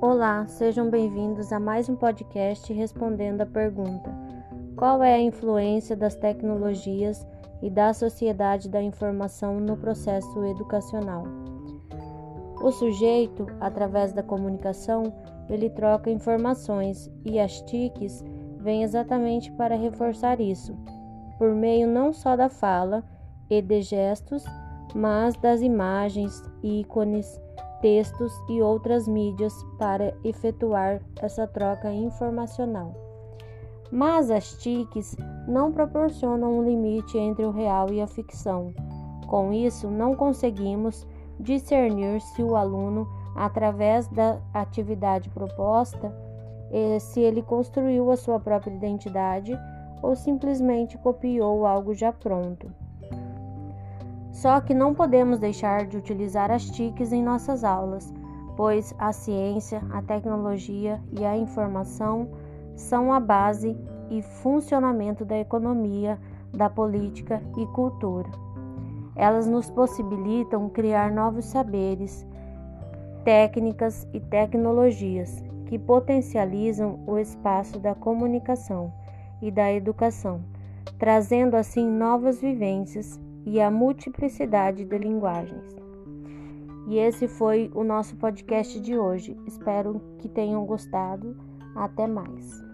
Olá, sejam bem-vindos a mais um podcast respondendo a pergunta: Qual é a influência das tecnologias e da sociedade da informação no processo educacional? O sujeito, através da comunicação, ele troca informações e as TICs vêm exatamente para reforçar isso, por meio não só da fala e de gestos, mas das imagens, ícones, textos e outras mídias para efetuar essa troca informacional. Mas as TICs não proporcionam um limite entre o real e a ficção. Com isso, não conseguimos discernir se o aluno, através da atividade proposta, eh, se ele construiu a sua própria identidade ou simplesmente copiou algo já pronto. Só que não podemos deixar de utilizar as TICs em nossas aulas, pois a ciência, a tecnologia e a informação são a base e funcionamento da economia, da política e cultura. Elas nos possibilitam criar novos saberes, técnicas e tecnologias que potencializam o espaço da comunicação e da educação, trazendo assim novas vivências e a multiplicidade de linguagens. E esse foi o nosso podcast de hoje. Espero que tenham gostado. Até mais.